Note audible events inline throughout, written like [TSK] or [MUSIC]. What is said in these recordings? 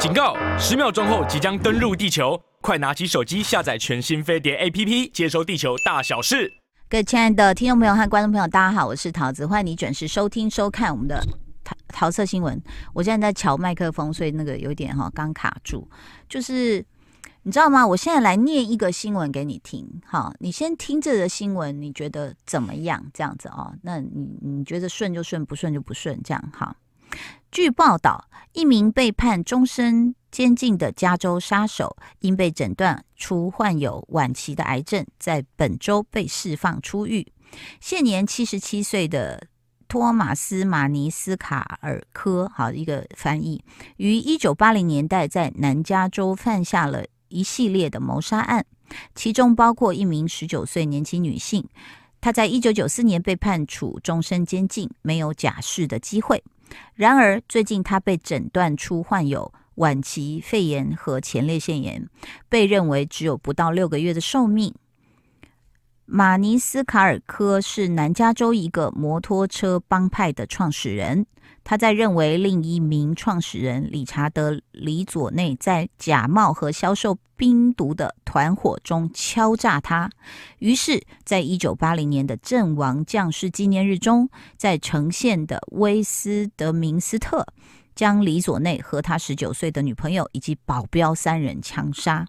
警告！十秒钟后即将登陆地球，快拿起手机下载全新飞碟 APP，接收地球大小事。各位亲爱的听众朋友和观众朋友，大家好，我是桃子，欢迎你准时收听收看我们的桃桃色新闻。我现在在瞧麦克风，所以那个有点哈刚卡住。就是你知道吗？我现在来念一个新闻给你听，好，你先听这个新闻，你觉得怎么样？这样子哦，那你你觉得顺就顺，不顺就不顺，这样哈。据报道，一名被判终身监禁的加州杀手，因被诊断出患有晚期的癌症，在本周被释放出狱。现年七十七岁的托马斯·马尼斯卡尔科，好一个翻译，于一九八零年代在南加州犯下了一系列的谋杀案，其中包括一名十九岁年轻女性。她在一九九四年被判处终身监禁，没有假释的机会。然而，最近他被诊断出患有晚期肺炎和前列腺炎，被认为只有不到六个月的寿命。马尼斯卡尔科是南加州一个摩托车帮派的创始人。他在认为另一名创始人理查德·里佐内在假冒和销售冰毒的团伙中敲诈他，于是，在一九八零年的阵亡将士纪念日中，在城县的威斯德明斯特，将里佐内和他十九岁的女朋友以及保镖三人枪杀。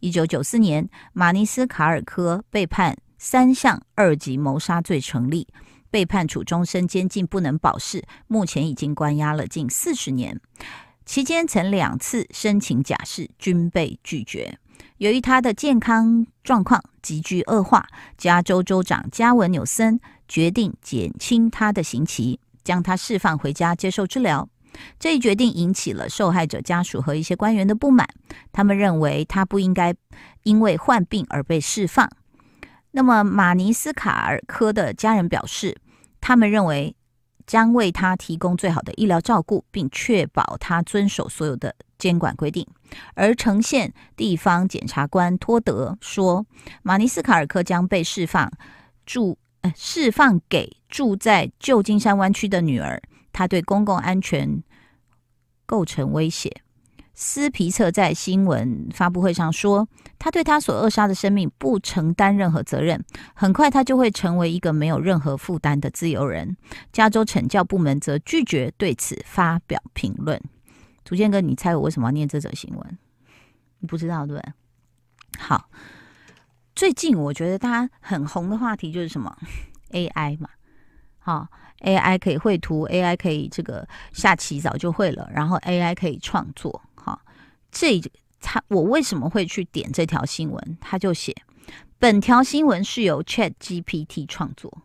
一九九四年，马尼斯卡尔科被判三项二级谋杀罪成立。被判处终身监禁，不能保释，目前已经关押了近四十年。期间曾两次申请假释，均被拒绝。由于他的健康状况急剧恶化，加州州长加文纽森决定减轻他的刑期，将他释放回家接受治疗。这一决定引起了受害者家属和一些官员的不满，他们认为他不应该因为患病而被释放。那么，马尼斯卡尔科的家人表示，他们认为将为他提供最好的医疗照顾，并确保他遵守所有的监管规定。而城县地方检察官托德说，马尼斯卡尔科将被释放，住呃释放给住在旧金山湾区的女儿，他对公共安全构成威胁。斯皮策在新闻发布会上说：“他对他所扼杀的生命不承担任何责任，很快他就会成为一个没有任何负担的自由人。”加州惩教部门则拒绝对此发表评论。祖建哥，你猜我为什么要念这则新闻？你不知道对不对？好，最近我觉得大家很红的话题就是什么 AI 嘛，好，AI 可以绘图，AI 可以这个下棋早就会了，然后 AI 可以创作。这他我为什么会去点这条新闻？他就写本条新闻是由 ChatGPT 创作。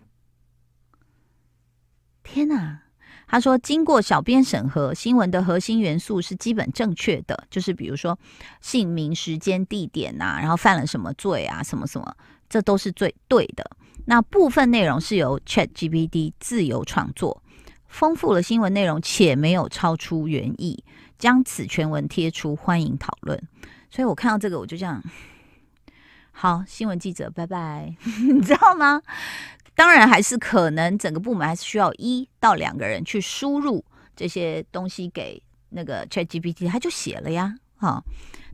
天哪！他说经过小编审核，新闻的核心元素是基本正确的，就是比如说姓名、时间、地点啊，然后犯了什么罪啊，什么什么，这都是最对的。那部分内容是由 ChatGPT 自由创作，丰富了新闻内容，且没有超出原意。将此全文贴出，欢迎讨论。所以我看到这个，我就这样。好，新闻记者，拜拜。[LAUGHS] 你知道吗？当然，还是可能整个部门还是需要一到两个人去输入这些东西给那个 ChatGPT，他就写了呀。好，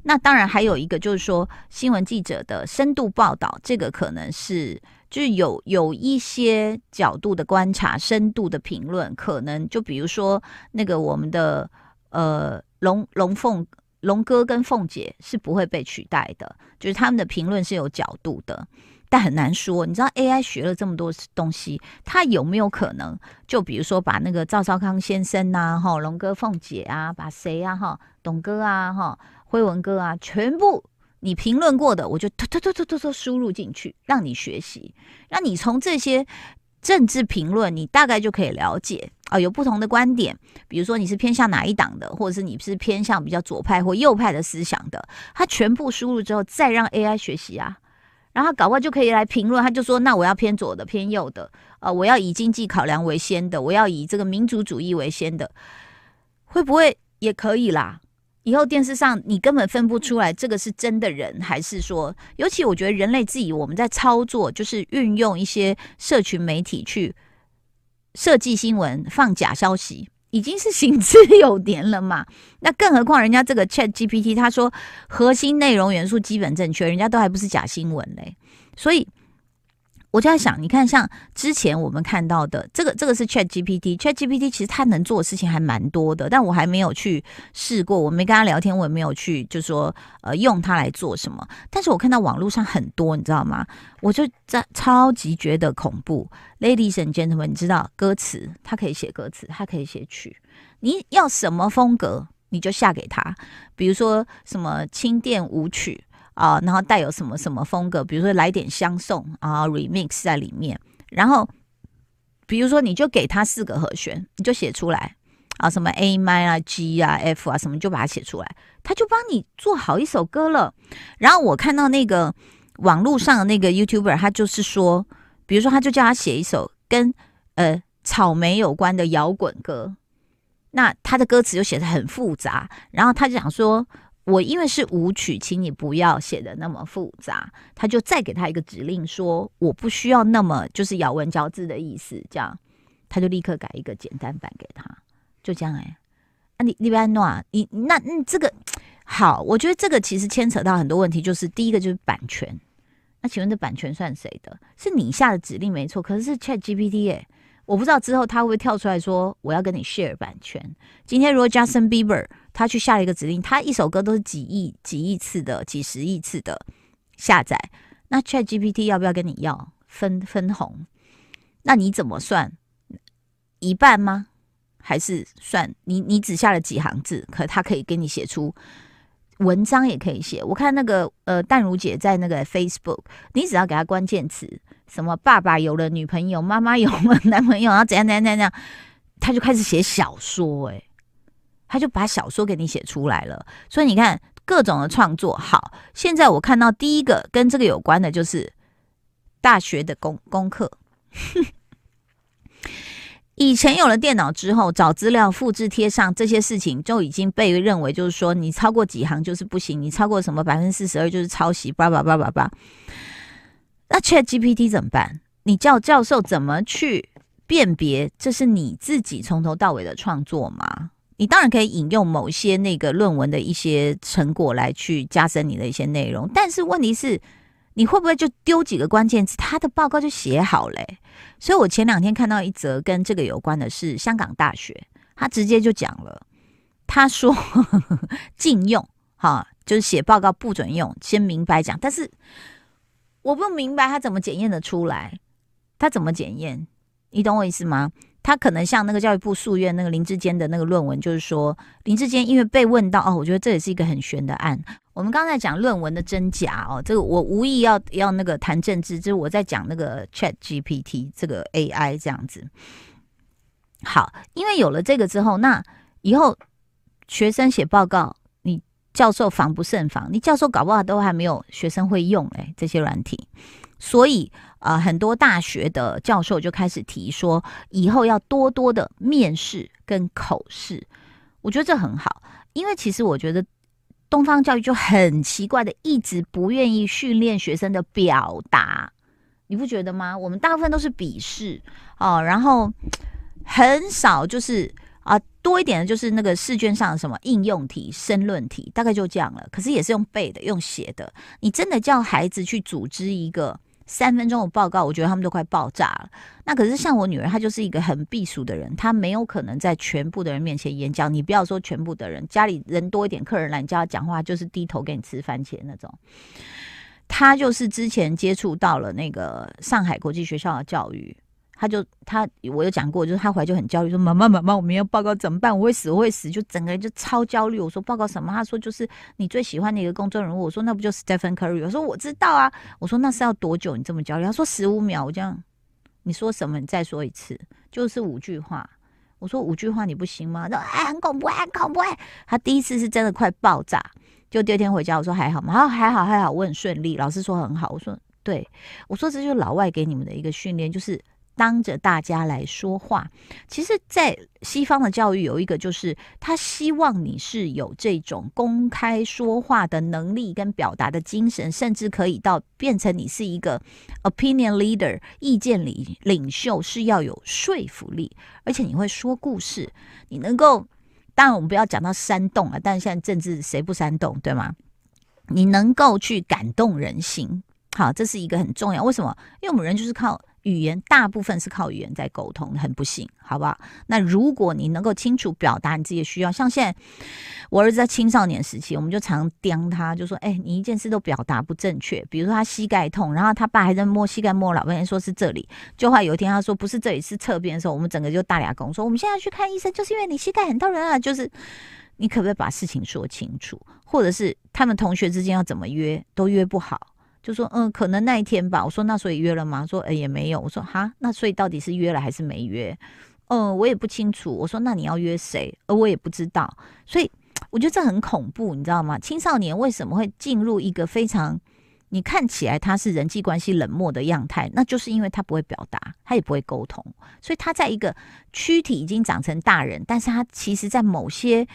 那当然还有一个就是说，新闻记者的深度报道，这个可能是就是有有一些角度的观察，深度的评论，可能就比如说那个我们的。呃，龙龙凤龙哥跟凤姐是不会被取代的，就是他们的评论是有角度的，但很难说。你知道 AI 学了这么多东西，它有没有可能？就比如说把那个赵少康先生呐，哈，龙哥凤姐啊，把谁啊，哈，董哥啊，哈，辉文哥啊，全部你评论过的，我就突突突突突突输入进去，让你学习，让你从这些。政治评论，你大概就可以了解啊，有不同的观点。比如说你是偏向哪一党的，或者是你是偏向比较左派或右派的思想的，他全部输入之后，再让 AI 学习啊，然后搞不就可以来评论。他就说，那我要偏左的，偏右的，啊，我要以经济考量为先的，我要以这个民族主义为先的，会不会也可以啦？以后电视上你根本分不出来这个是真的人还是说，尤其我觉得人类自己我们在操作，就是运用一些社群媒体去设计新闻、放假消息，已经是行之有年了嘛。[LAUGHS] 那更何况人家这个 Chat GPT，他说核心内容元素基本正确，人家都还不是假新闻嘞。所以。我就在想，你看，像之前我们看到的这个，这个是 Chat GPT，Chat GPT 其实它能做的事情还蛮多的，但我还没有去试过，我没跟他聊天，我也没有去，就说，呃，用它来做什么。但是我看到网络上很多，你知道吗？我就在超级觉得恐怖。Ladies and gentlemen，你知道歌词，它可以写歌词，它可以写曲，你要什么风格，你就下给他，比如说什么轻电舞曲。啊，然后带有什么什么风格，比如说来点相送啊，remix 在里面。然后比如说你就给他四个和弦，你就写出来啊，什么 A m 啊、G 啊、F 啊什么，就把它写出来，他就帮你做好一首歌了。然后我看到那个网络上的那个 YouTuber，他就是说，比如说他就叫他写一首跟呃草莓有关的摇滚歌，那他的歌词就写得很复杂，然后他就想说。我因为是舞曲，请你不要写的那么复杂。他就再给他一个指令说，我不需要那么就是咬文嚼字的意思，这样他就立刻改一个简单版给他，就这样哎、啊你，你别弄啊，你那嗯这个好，我觉得这个其实牵扯到很多问题，就是第一个就是版权。那请问这版权算谁的？是你下的指令没错，可是是 Chat GPT 哎、我不知道之后他会不会跳出来说我要跟你 share 版权。今天如果 Justin Bieber。他去下了一个指令，他一首歌都是几亿、几亿次的、几十亿次的下载。那 Chat GPT 要不要跟你要分分红？那你怎么算？一半吗？还是算你你只下了几行字，可他可以给你写出文章，也可以写。我看那个呃淡如姐在那个 Facebook，你只要给他关键词，什么爸爸有了女朋友，妈妈有了男朋友，然后怎样怎样怎样，他就开始写小说、欸，哎。他就把小说给你写出来了，所以你看各种的创作。好，现在我看到第一个跟这个有关的，就是大学的功功课。[LAUGHS] 以前有了电脑之后，找资料、复制贴上这些事情，就已经被认为就是说，你超过几行就是不行，你超过什么百分之四十二就是抄袭，叭叭叭叭叭。那 ChatGPT 怎么办？你叫教授怎么去辨别这是你自己从头到尾的创作吗？你当然可以引用某些那个论文的一些成果来去加深你的一些内容，但是问题是，你会不会就丢几个关键词，他的报告就写好嘞？所以我前两天看到一则跟这个有关的是香港大学，他直接就讲了，他说 [LAUGHS] 禁用，哈，就是写报告不准用，先明白讲。但是我不明白他怎么检验的出来，他怎么检验？你懂我意思吗？他可能像那个教育部诉愿那个林志坚的那个论文，就是说林志坚因为被问到哦，我觉得这也是一个很悬的案。我们刚才讲论文的真假哦，这个我无意要要那个谈政治，就是我在讲那个 Chat GPT 这个 AI 这样子。好，因为有了这个之后，那以后学生写报告，你教授防不胜防，你教授搞不好都还没有学生会用哎，这些软体，所以。啊、呃，很多大学的教授就开始提说，以后要多多的面试跟口试。我觉得这很好，因为其实我觉得东方教育就很奇怪的，一直不愿意训练学生的表达，你不觉得吗？我们大部分都是笔试哦，然后很少就是啊、多一点的就是那个试卷上的什么应用题、申论题，大概就这样了。可是也是用背的，用写的。你真的叫孩子去组织一个。三分钟的报告，我觉得他们都快爆炸了。那可是像我女儿，她就是一个很避暑的人，她没有可能在全部的人面前演讲。你不要说全部的人，家里人多一点，客人来，你叫她讲话，就是低头给你吃番茄那种。她就是之前接触到了那个上海国际学校的教育。他就他，我有讲过，就是他回来就很焦虑，说妈妈妈妈，我明天报告怎么办？我会死，我会死，就整个人就超焦虑。我说报告什么？他说就是你最喜欢的一个公众人物。我说那不就 Stephen Curry？我说我知道啊。我说那是要多久？你这么焦虑？他说十五秒。我这样，你说什么？你再说一次，就是五句话。我说五句话你不行吗？他说哎，很恐怖，很恐怖。他第一次是真的快爆炸，就第二天回家，我说还好吗？他说还好还好，我很顺利。老师说很好。我说对，我说这就是老外给你们的一个训练，就是。当着大家来说话。其实，在西方的教育有一个，就是他希望你是有这种公开说话的能力跟表达的精神，甚至可以到变成你是一个 opinion leader 意见领领袖，是要有说服力，而且你会说故事，你能够。当然，我们不要讲到煽动了，但是现在政治谁不煽动，对吗？你能够去感动人心，好，这是一个很重要。为什么？因为我们人就是靠。语言大部分是靠语言在沟通，很不幸，好不好？那如果你能够清楚表达你自己的需要，像现在我儿子在青少年时期，我们就常刁他，就说：“哎、你一件事都表达不正确。”比如说他膝盖痛，然后他爸还在摸膝盖摸老半天，说是这里。就话有一天他说不是这里，是侧边的时候，我们整个就大俩公说：“我们现在去看医生，就是因为你膝盖很痛人啊。”就是你可不可以把事情说清楚？或者是他们同学之间要怎么约都约不好。就说嗯，可能那一天吧。我说那所以约了吗？说哎也没有。我说哈，那所以到底是约了还是没约？嗯，我也不清楚。我说那你要约谁？而我也不知道。所以我觉得这很恐怖，你知道吗？青少年为什么会进入一个非常你看起来他是人际关系冷漠的样态？那就是因为他不会表达，他也不会沟通，所以他在一个躯体已经长成大人，但是他其实在某些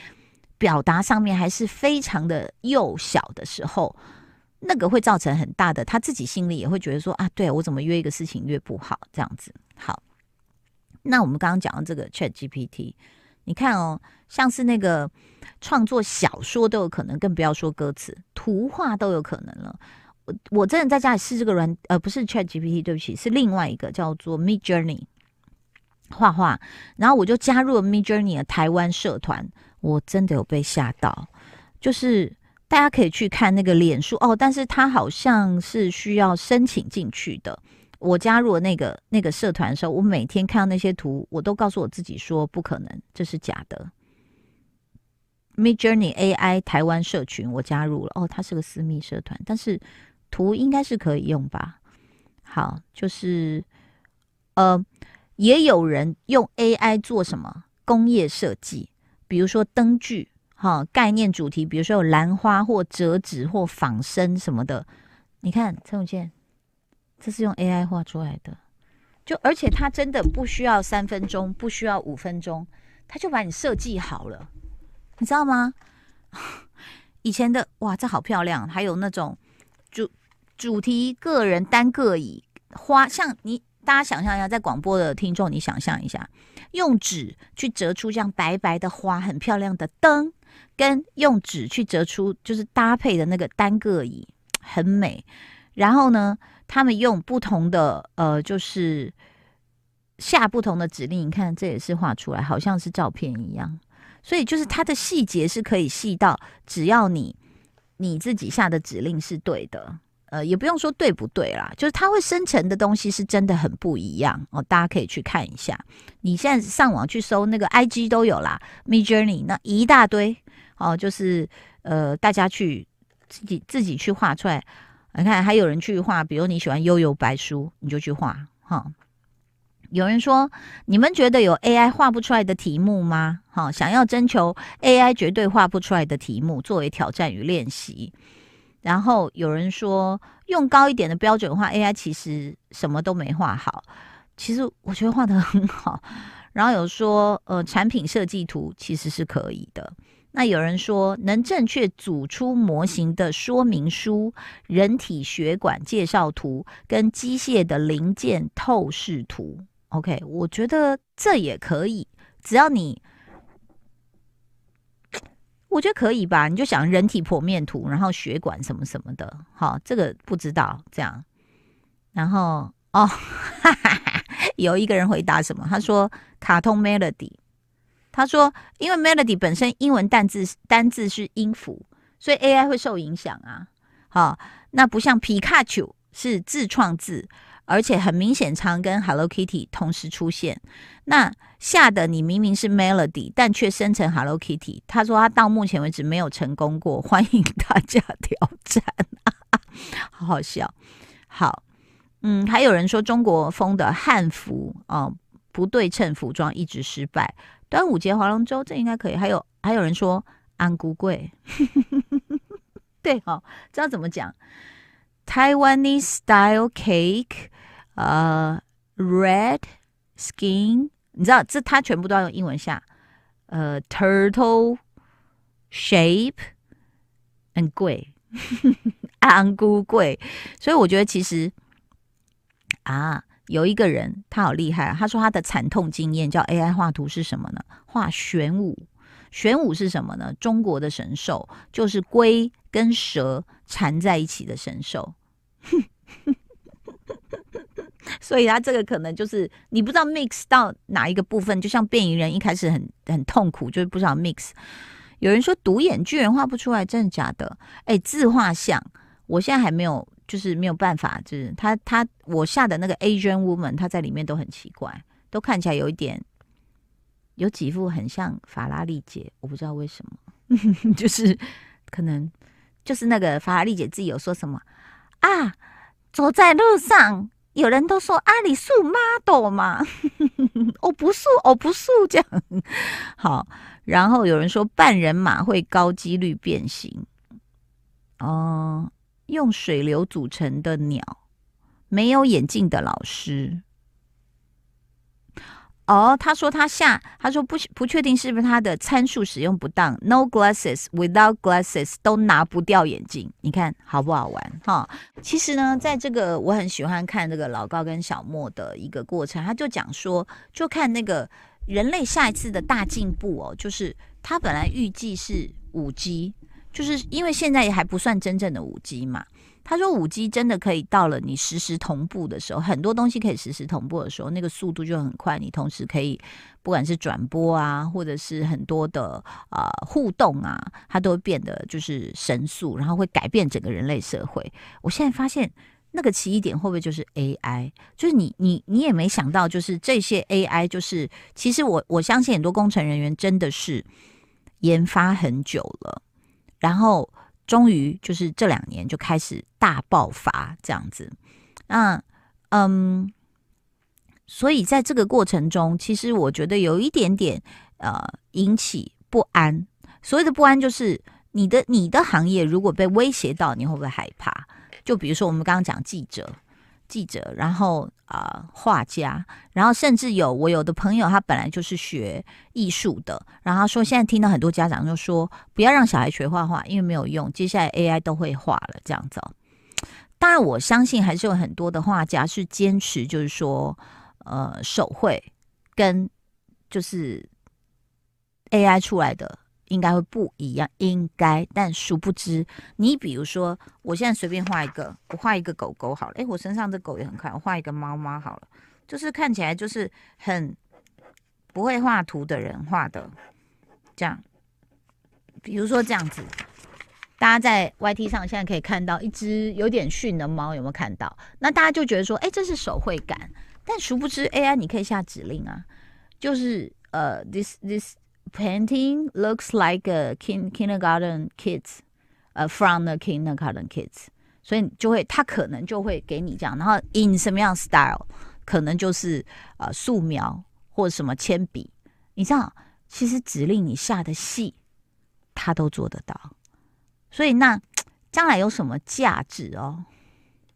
表达上面还是非常的幼小的时候。那个会造成很大的，他自己心里也会觉得说啊，对我怎么约一个事情约不好这样子。好，那我们刚刚讲的这个 Chat GPT，你看哦，像是那个创作小说都有可能，更不要说歌词、图画都有可能了。我我真的在家里试这个软，呃，不是 Chat GPT，对不起，是另外一个叫做 Midjourney 画画，然后我就加入了 Midjourney 的台湾社团，我真的有被吓到，就是。大家可以去看那个脸书哦，但是他好像是需要申请进去的。我加入了那个那个社团的时候，我每天看到那些图，我都告诉我自己说不可能，这是假的。Midjourney AI 台湾社群我加入了哦，它是个私密社团，但是图应该是可以用吧？好，就是呃，也有人用 AI 做什么工业设计，比如说灯具。好，概念主题，比如说有兰花或折纸或仿生什么的，你看陈永健，这是用 AI 画出来的，就而且它真的不需要三分钟，不需要五分钟，它就把你设计好了，你知道吗？[LAUGHS] 以前的哇，这好漂亮，还有那种主主题个人单个椅花，像你。大家想象一下，在广播的听众，你想象一下，用纸去折出这样白白的花，很漂亮的灯，跟用纸去折出就是搭配的那个单个椅，很美。然后呢，他们用不同的呃，就是下不同的指令，你看这也是画出来，好像是照片一样。所以就是它的细节是可以细到，只要你你自己下的指令是对的。呃，也不用说对不对啦，就是它会生成的东西是真的很不一样哦，大家可以去看一下。你现在上网去搜那个 IG 都有啦，Midjourney 那一大堆哦，就是呃，大家去自己自己去画出来。你看，还有人去画，比如你喜欢悠游白书，你就去画哈、有人说，你们觉得有 AI 画不出来的题目吗？哈、想要征求 AI 绝对画不出来的题目作为挑战与练习。然后有人说，用高一点的标准画 AI，其实什么都没画好。其实我觉得画得很好。然后有说，呃，产品设计图其实是可以的。那有人说，能正确组出模型的说明书、人体血管介绍图跟机械的零件透视图。OK，我觉得这也可以，只要你。我觉得可以吧，你就想人体剖面图，然后血管什么什么的，好，这个不知道这样。然后哦哈哈，[LAUGHS] 有一个人回答什么？他说卡通 melody，他说因为 melody 本身英文单字单字是音符，所以 AI 会受影响啊。好，那不像皮卡丘是自创字。而且很明显，常跟 Hello Kitty 同时出现。那下的你明明是 Melody，但却生成 Hello Kitty。他说他到目前为止没有成功过，欢迎大家 [LAUGHS] 挑战，[LAUGHS] 好好笑。好，嗯，还有人说中国风的汉服哦，不对称服装一直失败。端午节划龙舟这应该可以。还有还有人说安菇贵，[LAUGHS] 对哦，知道怎么讲？Taiwanese style cake。呃 red skin，你知道这它全部都要用英文下，呃，turtle shape and 贵，[LAUGHS] 安菇贵，所以我觉得其实啊，有一个人他好厉害啊，他说他的惨痛经验叫 AI 画图是什么呢？画玄武，玄武是什么呢？中国的神兽就是龟跟蛇缠在一起的神兽。[LAUGHS] 所以他这个可能就是你不知道 mix 到哪一个部分，就像变异人一开始很很痛苦，就是不知道 mix。有人说独眼巨人画不出来，真的假的？哎，自画像，我现在还没有，就是没有办法，就是他他我下的那个 Asian woman，他在里面都很奇怪，都看起来有一点，有几副很像法拉利姐，我不知道为什么，[LAUGHS] 就是可能就是那个法拉利姐自己有说什么啊，走在路上。有人都说阿里素 model 嘛，我不素，我不素这样。[LAUGHS] 好，然后有人说半人马会高几率变形。哦，用水流组成的鸟，没有眼镜的老师。哦，他说他下，他说不不确定是不是他的参数使用不当，no glasses without glasses 都拿不掉眼镜，你看好不好玩哈、其实呢，在这个我很喜欢看这个老高跟小莫的一个过程，他就讲说，就看那个人类下一次的大进步哦，就是他本来预计是五 G，就是因为现在也还不算真正的五 G 嘛。他说：“五 G 真的可以到了你实时同步的时候，很多东西可以实时同步的时候，那个速度就很快。你同时可以，不管是转播啊，或者是很多的啊、互动啊，它都会变得就是神速，然后会改变整个人类社会。我现在发现那个奇异点会不会就是 AI？就是你你你也没想到，就是这些 AI，就是其实我我相信很多工程人员真的是研发很久了，然后。”终于就是这两年就开始大爆发这样子，那嗯，所以在这个过程中，其实我觉得有一点点呃引起不安。所谓的不安，就是你的你的行业如果被威胁到，你会不会害怕？就比如说我们刚刚讲记者。记者，然后啊，呃、画家，然后甚至有我有的朋友，他本来就是学艺术的，然后说现在听到很多家长就说不要让小孩学画画，因为没有用，接下来 AI 都会画了这样子。当然，我相信还是有很多的画家是坚持，就是说呃手绘跟就是 AI 出来的。应该会不一样，应该，但殊不知，你比如说，我现在随便画一个，我画一个狗狗好了，诶，我身上这狗也很快，我画一个猫猫好了，就是看起来就是很不会画图的人画的，这样，比如说这样子，大家在 YT 上现在可以看到一只有点逊的猫，有没有看到？那大家就觉得说，诶，这是手绘感，但殊不知 AI 你可以下指令啊，就是呃，this this。Painting looks like a kindergarten kids，呃，from the kindergarten kids，所以就会，他可能就会给你这样，然后 in 什么样 style，可能就是呃素描或者什么铅笔，你知道，其实指令你下的细，他都做得到。所以那将来有什么价值哦？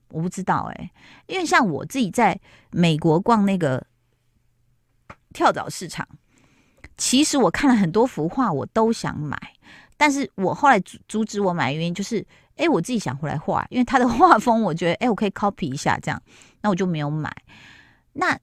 我不知道哎、因为像我自己在美国逛那个跳蚤市场。其实我看了很多幅画，我都想买，但是我后来阻止我买的原因就是，哎，我自己想回来画，因为他的画风，我觉得，哎，我可以 copy 一下这样，那我就没有买。那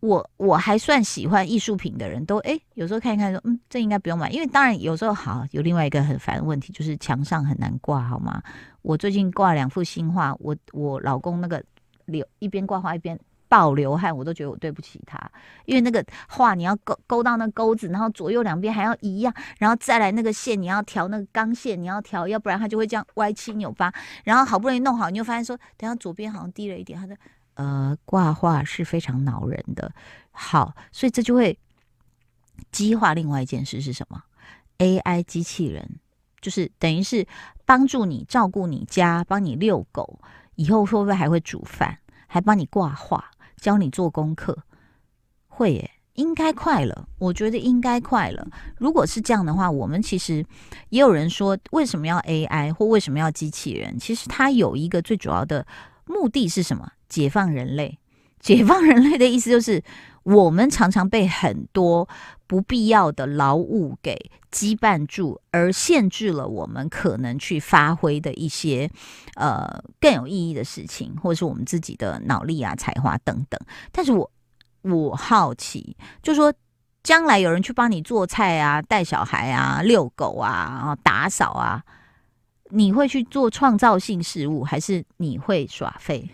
我我还算喜欢艺术品的人都，哎，有时候看一看说，嗯，这应该不用买，因为当然有时候好有另外一个很烦的问题，就是墙上很难挂，好吗？我最近挂两幅新画，我我老公那个留一边挂画一边。爆流汗，我都觉得我对不起他，因为那个画你要勾勾到那钩子，然后左右两边还要一样，然后再来那个线你要调那个钢线你要调，要不然它就会这样歪七扭八。然后好不容易弄好，你就发现说，等下左边好像低了一点。他说，呃，挂画是非常恼人的。好，所以这就会激化另外一件事是什么？AI 机器人就是等于是帮助你照顾你家，帮你遛狗，以后会不会还会煮饭，还帮你挂画？教你做功课，会耶，应该快了。我觉得应该快了。如果是这样的话，我们其实也有人说，为什么要 AI 或为什么要机器人？其实它有一个最主要的目的是什么？解放人类，解放人类的意思就是，我们常常被很多不必要的劳务给羁绊住，而限制了我们可能去发挥的一些呃更有意义的事情，或者是我们自己的脑力啊、才华等等。但是我我好奇，就说，将来有人去帮你做菜啊、带小孩啊、遛狗啊、打扫啊，你会去做创造性事物，还是你会耍废？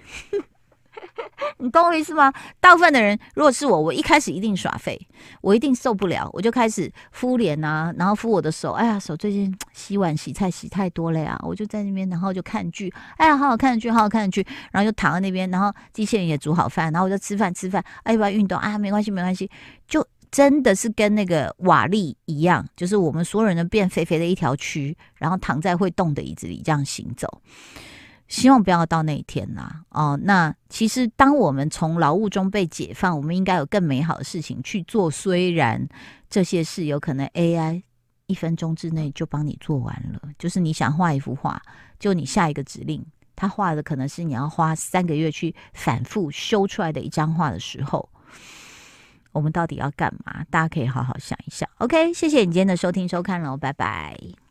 [LAUGHS] 你懂我意思吗？大部分的人，如果是我，我一开始一定耍废，我一定受不了，我就开始敷脸啊，然后敷我的手。哎呀，手最近 [TSK] 洗碗洗菜洗太多了呀，我就在那边，然后就看剧。哎呀，好好看的剧，好好看的剧，然后就躺在那边，然后机器人也煮好饭，然后我就吃饭吃饭。哎，要不要运动啊？没关系，没关系，就真的是跟那个瓦力一样，就是我们所有人都变肥肥的一条蛆，然后躺在会动的椅子里这样行走。希望不要到那一天啦！哦，那其实当我们从劳务中被解放，我们应该有更美好的事情去做。虽然这些事有可能 AI 一分钟之内就帮你做完了，就是你想画一幅画，就你下一个指令，他画的可能是你要花三个月去反复修出来的一张画的时候，我们到底要干嘛？大家可以好好想一想。OK，谢谢你今天的收听收看喽，拜拜。